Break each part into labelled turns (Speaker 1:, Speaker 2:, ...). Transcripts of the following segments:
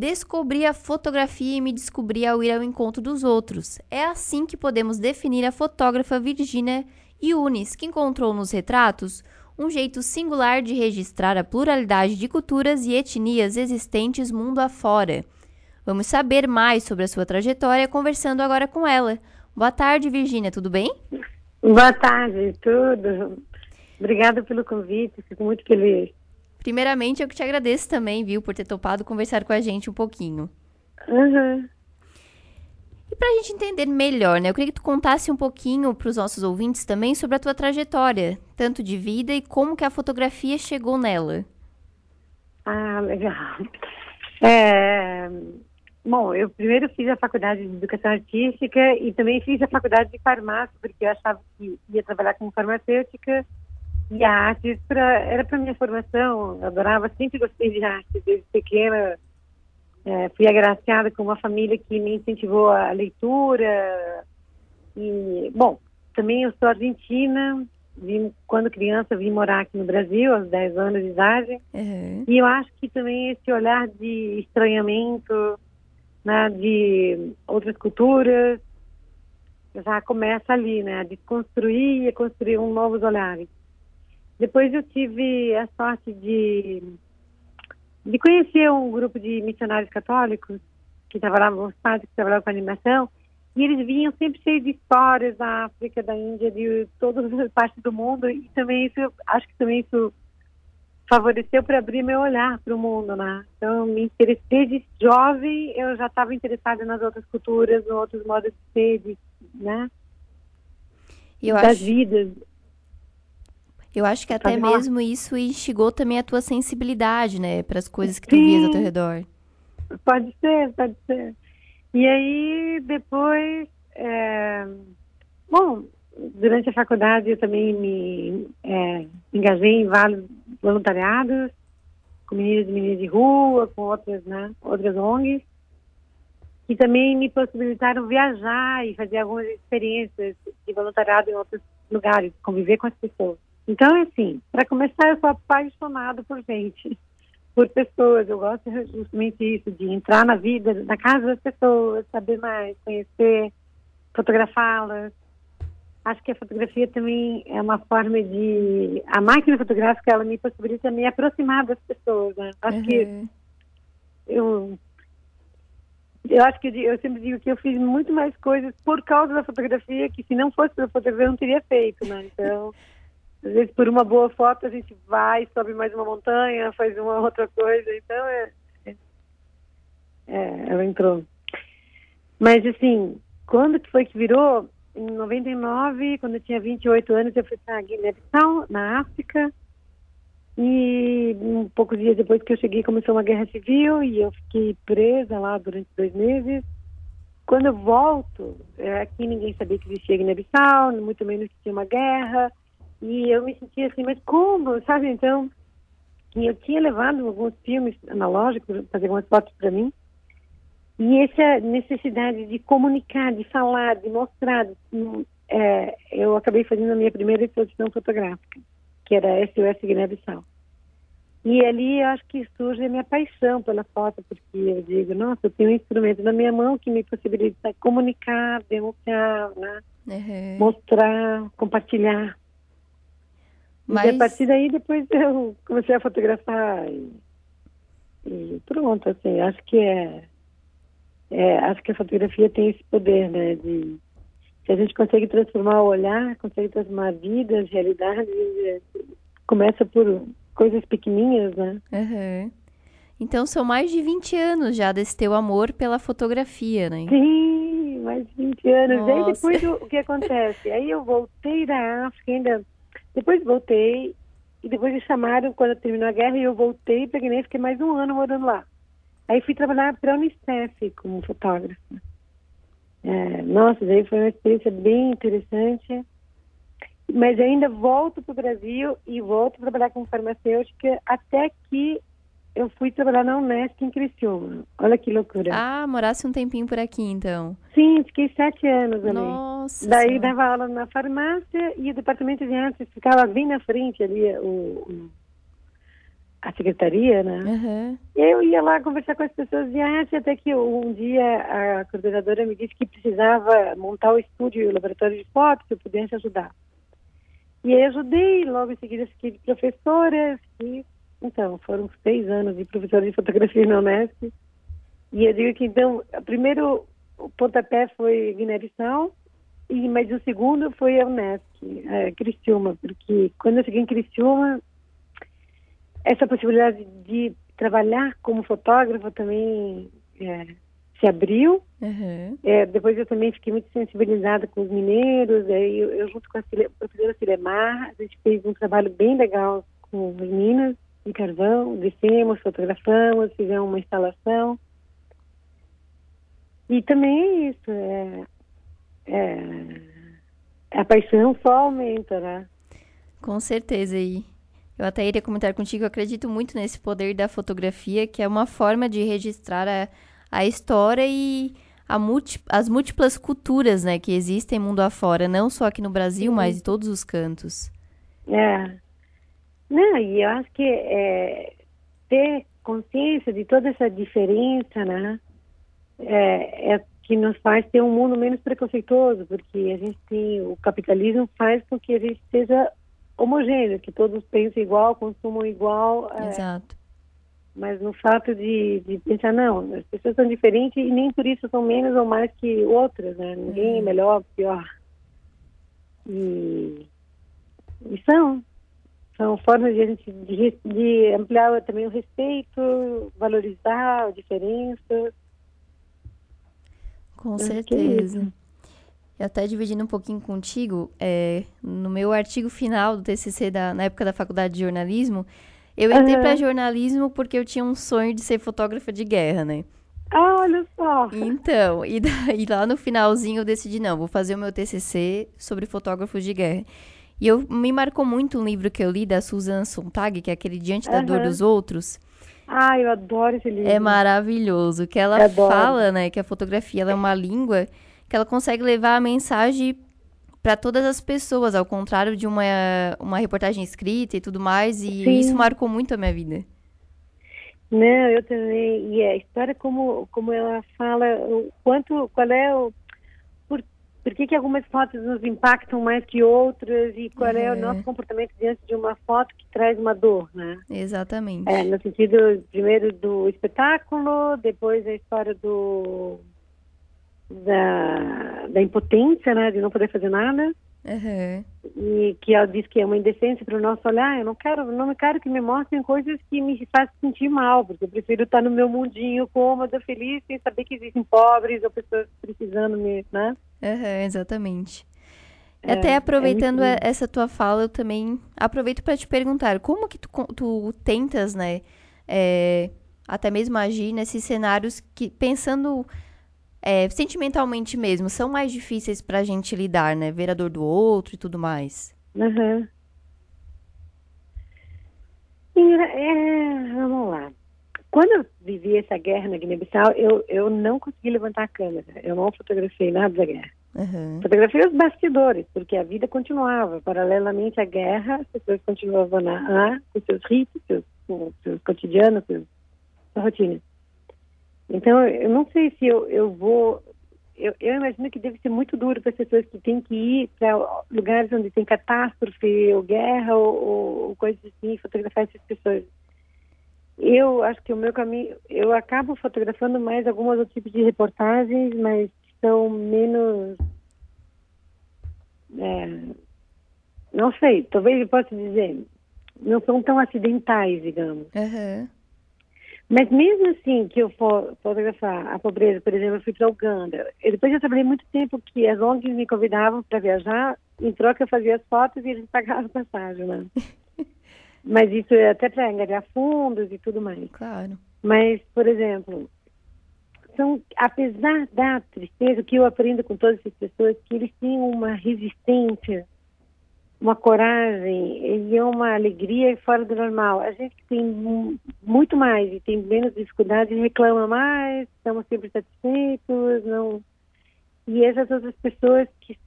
Speaker 1: Descobri a fotografia e me descobri ao ir ao encontro dos outros. É assim que podemos definir a fotógrafa Virginia Yunis, que encontrou nos retratos um jeito singular de registrar a pluralidade de culturas e etnias existentes mundo afora. Vamos saber mais sobre a sua trajetória conversando agora com ela. Boa tarde, Virginia, tudo bem?
Speaker 2: Boa tarde, tudo. Obrigada pelo convite, fico muito feliz.
Speaker 1: Primeiramente, eu que te agradeço também, viu, por ter topado conversar com a gente um pouquinho.
Speaker 2: Uhum.
Speaker 1: E para a gente entender melhor, né, eu queria que tu contasse um pouquinho para os nossos ouvintes também sobre a tua trajetória, tanto de vida e como que a fotografia chegou nela.
Speaker 2: Ah, legal. É, bom, eu primeiro fiz a faculdade de educação artística e também fiz a faculdade de farmácia, porque eu achava que ia trabalhar como farmacêutica e a arte pra, era para minha formação. Eu adorava, sempre gostei de arte desde pequena. É, fui agraciada com uma família que me incentivou a leitura. E, bom, também eu sou argentina. Vim, quando criança, vim morar aqui no Brasil, aos 10 anos de idade.
Speaker 1: Uhum.
Speaker 2: E eu acho que também esse olhar de estranhamento, né, de outras culturas, já começa ali, né, a desconstruir e construir um novos olhares. Depois eu tive a sorte de, de conhecer um grupo de missionários católicos que trabalhavam, os padres que trabalhavam com animação, e eles vinham sempre cheios de histórias da África, da Índia, de todas as partes do mundo, e também isso, acho que também isso favoreceu para abrir meu olhar para o mundo, né? Então, me interessei de jovem, eu já estava interessada nas outras culturas, nos outros modos de ser, de, né?
Speaker 1: Eu
Speaker 2: das
Speaker 1: acho,
Speaker 2: vidas.
Speaker 1: Eu acho que até
Speaker 2: falar.
Speaker 1: mesmo isso instigou também a tua sensibilidade, né, para as coisas que tu
Speaker 2: Sim.
Speaker 1: vias ao teu redor.
Speaker 2: Pode ser, pode ser. E aí, depois, é, bom, durante a faculdade eu também me é, engajei em vários voluntariados, com meninas e meninas de rua, com outras, né, outras ONGs, que também me possibilitaram viajar e fazer algumas experiências de voluntariado em outros lugares, conviver com as pessoas. Então, assim, para começar, eu sou apaixonada por gente por pessoas. Eu gosto justamente disso, de entrar na vida, na casa das pessoas, saber mais, conhecer, fotografá-las. Acho que a fotografia também é uma forma de... A máquina fotográfica, ela me possibilita me aproximar das pessoas, né? Acho que
Speaker 1: Uhum.
Speaker 2: eu... Eu acho que eu sempre digo que eu fiz muito mais coisas por causa da fotografia que se não fosse pela fotografia eu não teria feito, né? Então, às vezes por uma boa foto a gente vai, sobe mais uma montanha, faz uma outra coisa. Então, é, é, é, ela entrou. Mas, assim, quando que foi que virou? Em 99, quando eu tinha 28 anos, eu fui para Guiné-Bissau, na África. E um poucos dias depois que eu cheguei, começou uma guerra civil e eu fiquei presa lá durante dois meses. Quando eu volto, é, aqui ninguém sabia que existia Guiné-Bissau, muito menos que tinha uma guerra. E eu me sentia assim, mas como, sabe? Então, e eu tinha levado alguns filmes analógicos, fazer algumas fotos para mim. E essa necessidade de comunicar, de falar, de mostrar, hum, é, eu acabei fazendo a minha primeira exposição fotográfica, que era SOS Guiné-Bissau. E ali eu acho que surge a minha paixão pela foto, porque eu digo, nossa, eu tenho um instrumento na minha mão que me possibilita comunicar, denunciar, né?
Speaker 1: Uhum.
Speaker 2: mostrar, compartilhar. E
Speaker 1: Mas-
Speaker 2: a partir daí, depois eu comecei a fotografar e, e pronto, assim, acho que é, é, acho que a fotografia tem esse poder, né, de se a gente consegue transformar o olhar, consegue transformar vidas, realidades, é, começa por coisas pequenininhas, né?
Speaker 1: Uhum. Então são mais de 20 anos já desse teu amor pela fotografia, né?
Speaker 2: Sim, mais de 20 anos. Aí
Speaker 1: Nossa.
Speaker 2: depois o, o que acontece? Aí eu voltei da África, ainda. Depois voltei, e depois me chamaram quando terminou a guerra, e eu voltei para Guiné, fiquei mais um ano morando lá. Aí fui trabalhar para a Unicef como fotógrafa. É, nossa, daí foi uma experiência bem interessante. Mas ainda volto para o Brasil e volto a trabalhar como farmacêutica até que eu fui trabalhar na Unesco em Criciúma. Olha que loucura.
Speaker 1: Ah, morasse um tempinho por aqui, então.
Speaker 2: Sim, fiquei sete anos ali.
Speaker 1: Nossa.
Speaker 2: Daí
Speaker 1: Senhora.
Speaker 2: dava aula na farmácia e o departamento de artes ficava bem na frente ali, o, o, a secretaria, né?
Speaker 1: Uhum.
Speaker 2: E eu ia lá conversar com as pessoas e acho até que um dia a coordenadora me disse que precisava montar o estúdio e o laboratório de foto que eu pudesse ajudar. E aí ajudei, logo em seguida fiquei de professora, e, então, foram seis anos de professora de fotografia na Unesp. E eu digo que, então, o primeiro o pontapé foi Guiné-Bissau, mas o segundo foi a Unesp, a Criciúma, porque quando eu cheguei em Criciúma, essa possibilidade de trabalhar como fotógrafo também é, se abriu.
Speaker 1: Uhum.
Speaker 2: É, depois eu também fiquei muito sensibilizada com os mineiros. Aí eu, eu junto com a Cile, professora Cilemar, a gente fez um trabalho bem legal com as minas de carvão. Descemos, fotografamos, fizemos uma instalação. E também é isso. É, é, a paixão só aumenta, né?
Speaker 1: Com certeza. E eu até iria comentar contigo, eu acredito muito nesse poder da fotografia, que é uma forma de registrar a, a história e a múlti as múltiplas culturas né, que existem mundo afora, não só aqui no Brasil, mas em todos os cantos.
Speaker 2: É. Não, e eu acho que é, ter consciência de toda essa diferença, né, é, é que nos faz ter um mundo menos preconceituoso, porque a gente tem o capitalismo faz com que a gente seja homogêneo, que todos pensem igual, consumam igual.
Speaker 1: É, Exato.
Speaker 2: Mas no fato de, de, pensar, não, as pessoas são diferentes e nem por isso são menos ou mais que outras, né? Ninguém é uhum. melhor, pior. E, e são. São formas de a gente de, de ampliar também o respeito, valorizar a diferença.
Speaker 1: Com certeza. Eu até dividindo um pouquinho contigo, é, no meu artigo final do TCC da, na época da faculdade de jornalismo, eu entrei uhum. para jornalismo porque eu tinha um sonho de ser fotógrafa de guerra, né?
Speaker 2: Ah, olha só.
Speaker 1: Então, e, daí, lá no finalzinho eu decidi, não, vou fazer o meu TCC sobre fotógrafos de guerra. E eu, me marcou muito um livro que eu li da Susan Sontag, que é aquele Diante da Dor dos Outros.
Speaker 2: Ah, eu adoro esse livro.
Speaker 1: É maravilhoso. Que ela fala, né, que a fotografia é uma língua que ela consegue levar a mensagem para todas as pessoas, ao contrário de uma, uma reportagem escrita e tudo mais. E Sim. isso marcou muito a minha vida.
Speaker 2: Não, eu também. E a história como como ela fala, o quanto, qual é o por que, que algumas fotos nos impactam mais que outras e qual é. é. o nosso comportamento diante de uma foto que traz uma dor, né?
Speaker 1: Exatamente.
Speaker 2: É, no sentido, primeiro, do espetáculo, depois a história do da, da impotência, né, de não poder fazer nada.
Speaker 1: Uhum.
Speaker 2: E que ela diz que é uma indecência para o nosso olhar. Eu não quero, não quero que me mostrem coisas que me façam sentir mal, porque eu prefiro estar no meu mundinho cômodo, feliz, sem saber que existem pobres ou pessoas precisando me, né?
Speaker 1: Uhum, exatamente. É, Até aproveitando é essa tua fala, eu também aproveito para te perguntar como que tu, tu tentas, né, é, até mesmo agir nesses cenários que, pensando é, sentimentalmente mesmo, são mais difíceis para a gente lidar, né, ver a dor do outro e tudo mais.
Speaker 2: Uhum. É, vamos lá. Quando eu vivi essa guerra na Guiné-Bissau, eu, eu não consegui levantar a câmera. Eu não fotografei nada da guerra.
Speaker 1: Uhum.
Speaker 2: Fotografei os bastidores, porque a vida continuava. Paralelamente à guerra, as pessoas continuavam lá com seus ritos, seus, com seus cotidianos, seus, sua rotina. Então, eu não sei se eu, eu vou... Eu, eu imagino que deve ser muito duro para as pessoas que têm que ir para lugares onde tem catástrofe, ou guerra, ou, ou coisas assim, fotografar essas pessoas eu acho que o meu caminho, eu acabo fotografando mais alguns outros tipos de reportagens, mas são menos. É, não sei, talvez eu possa dizer, não são tão acidentais, digamos.
Speaker 1: Uhum.
Speaker 2: Mas mesmo assim que eu for fotografar a pobreza, por exemplo, eu fui para Uganda. Eu, depois eu trabalhei muito tempo que as ONGs me convidavam para viajar, em troca eu fazia as fotos e eles pagavam a passagem, né? Mas isso é até para angariar fundos e tudo mais.
Speaker 1: Claro.
Speaker 2: Mas, por exemplo, são, apesar da tristeza que eu aprendo com todas essas pessoas, que eles têm uma resistência, uma coragem e uma alegria fora do normal. A gente tem muito mais e tem menos dificuldade, reclama mais, estamos sempre satisfeitos, não. E essas outras pessoas que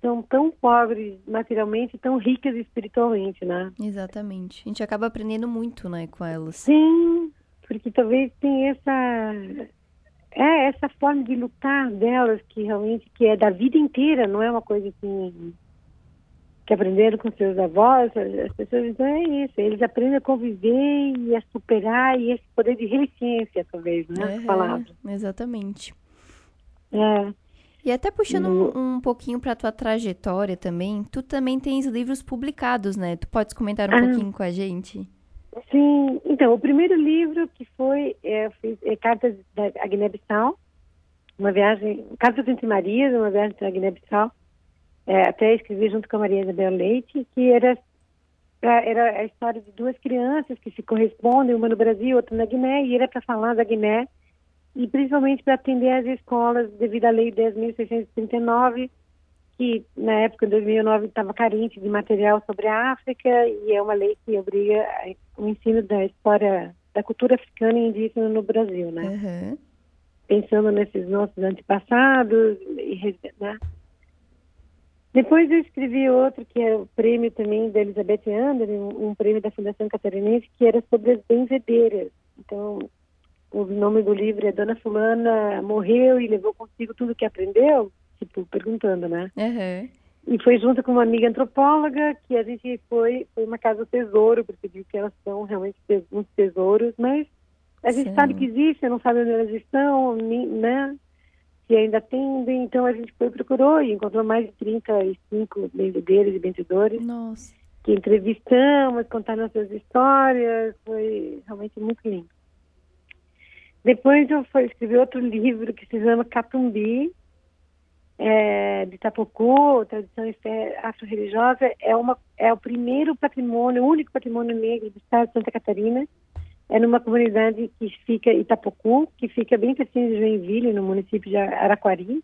Speaker 2: são tão pobres materialmente, tão ricas espiritualmente, né?
Speaker 1: Exatamente. A gente acaba aprendendo muito, né, com elas.
Speaker 2: Sim, porque talvez tem essa é essa forma de lutar delas que realmente que é da vida inteira, não é uma coisa assim que aprenderam com seus avós, as pessoas então é isso, eles aprendem a conviver e a superar e esse poder de resiliência, talvez, né?
Speaker 1: Uhum,
Speaker 2: palavra.
Speaker 1: Exatamente.
Speaker 2: É.
Speaker 1: E até puxando um, um pouquinho para tua trajetória também, tu também tens livros publicados, né? Tu podes comentar um
Speaker 2: Ah.
Speaker 1: pouquinho com a gente?
Speaker 2: Sim, então, o primeiro livro que foi, é, fiz, é Cartas da Guiné-Bissau, uma viagem, Cartas entre Marias, uma viagem para a Guiné-Bissau, é, até escrevi junto com a Maria Isabel Leite, que era, era a história de duas crianças que se correspondem, uma no Brasil, outra na Guiné, e era para falar da Guiné, e principalmente para atender às escolas devido à Lei 10.639, que na época, em 2009, estava carente de material sobre a África e é uma lei que obriga o ensino da história da cultura africana e indígena no Brasil, né?
Speaker 1: Aham.
Speaker 2: Pensando nesses nossos antepassados e né? Depois eu escrevi outro que é o prêmio também da Elizabeth Anderson, um, um prêmio da Fundação Catarinense que era sobre as benzedeiras. Então, o nome do livro é Dona Fulana morreu e levou consigo tudo que aprendeu, tipo perguntando, né?
Speaker 1: Aham.
Speaker 2: E foi junto com uma amiga antropóloga que a gente foi, foi uma casa tesouro, porque viu que elas são realmente te- uns tesouros, mas a gente
Speaker 1: Sim.
Speaker 2: sabe que existem, não sabe onde elas estão, né? Se ainda atendem, então a gente foi e procurou e encontrou mais de 35 vendedores e vendedores
Speaker 1: Nossa.
Speaker 2: que entrevistamos, contaram suas histórias, foi realmente muito lindo. Depois eu fui escrever outro livro que se chama Catumbi, é, de Tapucu, tradição afro-religiosa, é, é o primeiro patrimônio, o único patrimônio negro do estado de Santa Catarina, é numa comunidade que fica Itapucu, que fica bem pertinho de Joinville, no município de Araquari,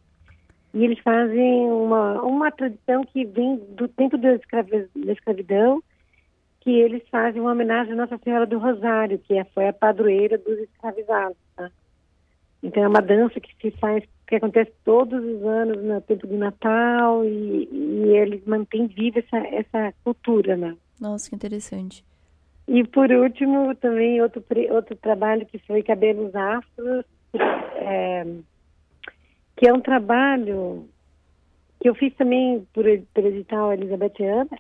Speaker 2: e eles fazem uma, uma tradição que vem do tempo da escravidão, que eles fazem uma homenagem à Nossa Senhora do Rosário, que é- foi a padroeira dos escravizados. Então é uma dança que se faz, que acontece todos os anos no tempo do Natal e, e eles mantêm viva essa, essa cultura, né?
Speaker 1: Nossa, que interessante.
Speaker 2: E por último, também outro, outro trabalho que foi Cabelos Afros, é, que é um trabalho que eu fiz também por, por edital Elizabeth Ana,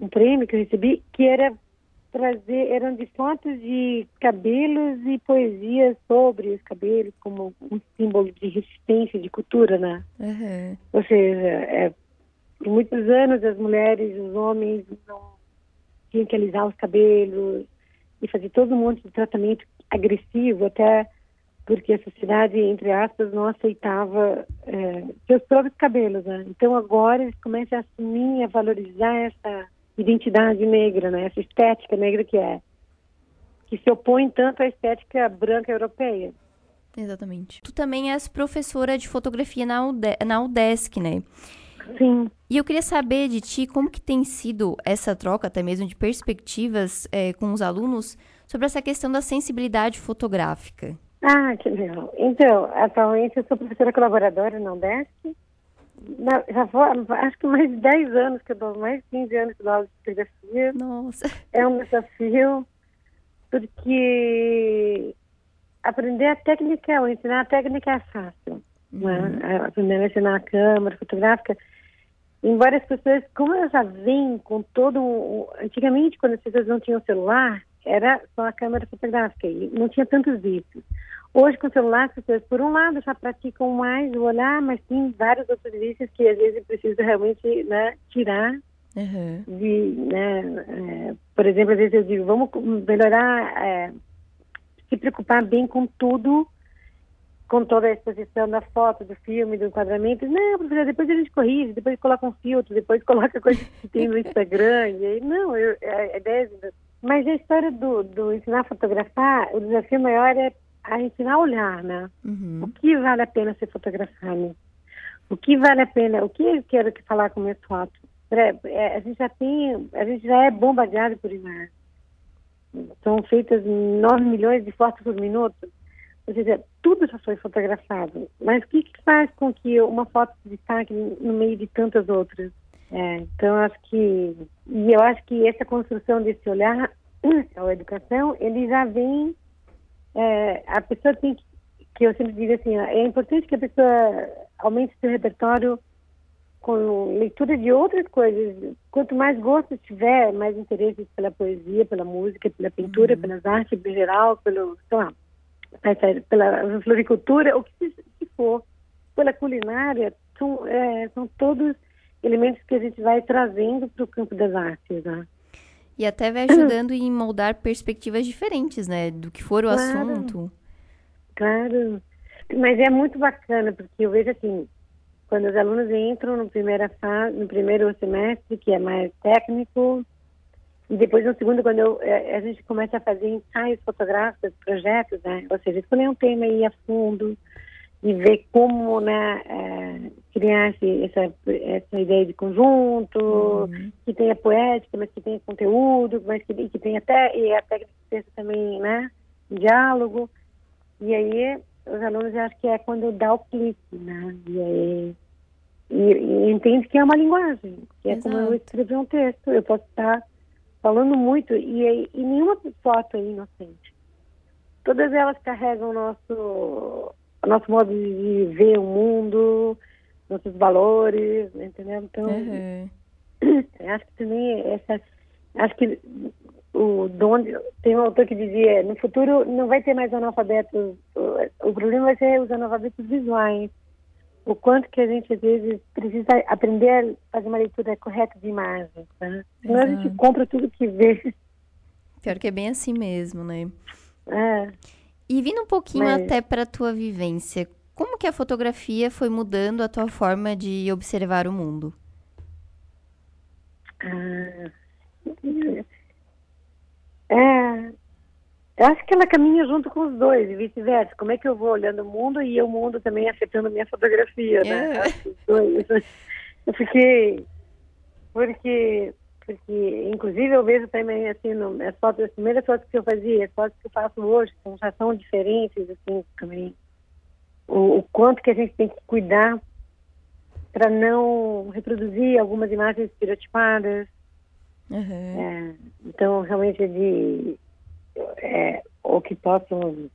Speaker 2: um prêmio que eu recebi, que era trazer, eram de fotos de cabelos e poesias sobre os cabelos, como um símbolo de resistência, de cultura, né?
Speaker 1: Aham.
Speaker 2: Ou seja, é, por muitos anos as mulheres os homens não tinham que alisar os cabelos e fazer todo um monte de tratamento agressivo, até porque a sociedade, entre aspas, não aceitava é, seus próprios cabelos. Né? Então agora eles começam a assumir, a valorizar essa identidade negra, né? essa estética negra que é, que se opõe tanto à estética branca europeia.
Speaker 1: Exatamente. Tu também és professora de fotografia na, UDE na UDESC, né?
Speaker 2: Sim.
Speaker 1: E eu queria saber de ti como que tem sido essa troca, até mesmo de perspectivas eh, com os alunos, sobre essa questão da sensibilidade fotográfica.
Speaker 2: Ah, que legal. Então, atualmente eu sou professora colaboradora na UDESC. Já vou, acho que mais de 10 anos que eu dou, mais de 15 anos que eu dou aula de fotografia.
Speaker 1: Nossa.
Speaker 2: É um desafio, porque aprender a técnica, ou ensinar a técnica é fácil. Né? Aprender a ensinar a câmera fotográfica. Embora as pessoas, como elas já vêm com todo o... Antigamente, quando as pessoas não tinham celular, era só a câmera fotográfica e não tinha tantos vícios. Hoje, com o celular, as pessoas, por um lado, já praticam mais o olhar, mas tem vários outros vícios que, às vezes, precisa realmente né, tirar
Speaker 1: Uhum.
Speaker 2: de, né, é, por exemplo, às vezes eu digo, vamos melhorar, é, se preocupar bem com tudo, com toda a exposição da foto, do filme, do enquadramento. Não, professor, depois a gente corrige, depois coloca um filtro, depois coloca coisa que tem no Instagram. E aí, não, eu, é, é 10 Mas a história do, do ensinar a fotografar, o desafio maior é a ensinar a olhar, né?
Speaker 1: Uhum.
Speaker 2: O que vale a pena ser fotografado? O que vale a pena? O que eu quero que falar com minhas fotos? É, a gente já tem, a gente já é bombardeado por imagens. São feitas 9 milhões de fotos por minuto. ou seja, tudo já foi fotografado. Mas o que, que faz com que uma foto se destaque no meio de tantas outras? É, então, acho que. E eu acho que essa construção desse olhar à educação, ele já vem. É, a pessoa tem que. Que eu sempre digo assim: é importante que a pessoa aumente seu repertório com leitura de outras coisas. Quanto mais gosto tiver, mais interesse pela poesia, pela música, pela pintura, uhum. pelas artes em geral, pelo, sei lá, pela floricultura, o que for, pela culinária, são, é, são todos elementos que a gente vai trazendo para o campo das artes, né?
Speaker 1: E até vai ajudando em moldar perspectivas diferentes, né? Do que for o claro, assunto.
Speaker 2: Claro. Mas é muito bacana, porque eu vejo assim, quando os alunos entram no, primeira fase, no primeiro semestre, que é mais técnico, e depois no segundo, quando eu, é, a gente começa a fazer ensaios fotográficos, projetos, né? Ou seja, escolher um tema e ir a fundo e ver como né, é, criar esse, essa, essa ideia de conjunto, uhum. que tenha poética, mas que tenha conteúdo, mas que, que tenha até, e a técnica também, né? Diálogo. E aí os alunos eu acho que é quando dá o clique, né? E aí e, e entende que é uma linguagem, que é Exato. como eu escrever um texto. Eu posso estar falando muito e, e nenhuma foto é inocente. Todas elas carregam o nosso, o nosso modo de ver o mundo, nossos valores, entendeu? Então, uhum. acho que também essa, acho que o donde tem um autor que dizia no futuro não vai ter mais analfabetos o, o problema vai ser os analfabetos visuais o quanto que a gente às vezes precisa aprender a fazer uma leitura correta de imagens né? senão a gente compra tudo que vê
Speaker 1: pior que é bem assim mesmo né é. E vindo um pouquinho Mas... até para tua vivência como que a fotografia foi mudando a tua forma de observar o mundo
Speaker 2: ah, é, eu acho que ela caminha junto com os dois e vice-versa. Como é que eu vou olhando o mundo e o mundo também afetando a minha fotografia, né? É. Eu fiquei... Porque, porque, inclusive, eu vejo também, assim, no, as fotos, as primeiras fotos que eu fazia, as fotos que eu faço hoje, são, já são diferentes, assim, também. O, o quanto que a gente tem que cuidar para não reproduzir algumas imagens estereotipadas, Uhum. É, então, realmente, de, é, ou que possam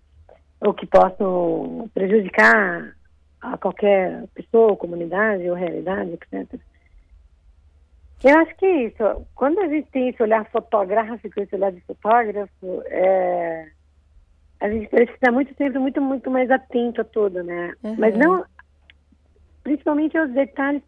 Speaker 2: ou que possam prejudicar a qualquer pessoa, comunidade ou realidade, etc. Eu acho que é isso. Quando a gente tem esse olhar fotográfico, esse olhar de fotógrafo, é, a gente precisa muito sempre muito muito mais atento a tudo, né? Uhum. Mas não, principalmente aos detalhes,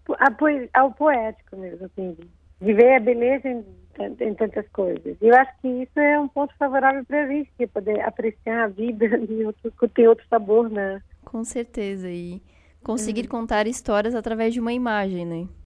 Speaker 2: ao poético mesmo, assim, de ver a beleza em, em, tantas coisas. E eu acho que isso é um ponto favorável para a gente, é poder apreciar a vida e outro, ter outro sabor, né?
Speaker 1: Com certeza. E conseguir uhum. contar histórias através de uma imagem, né?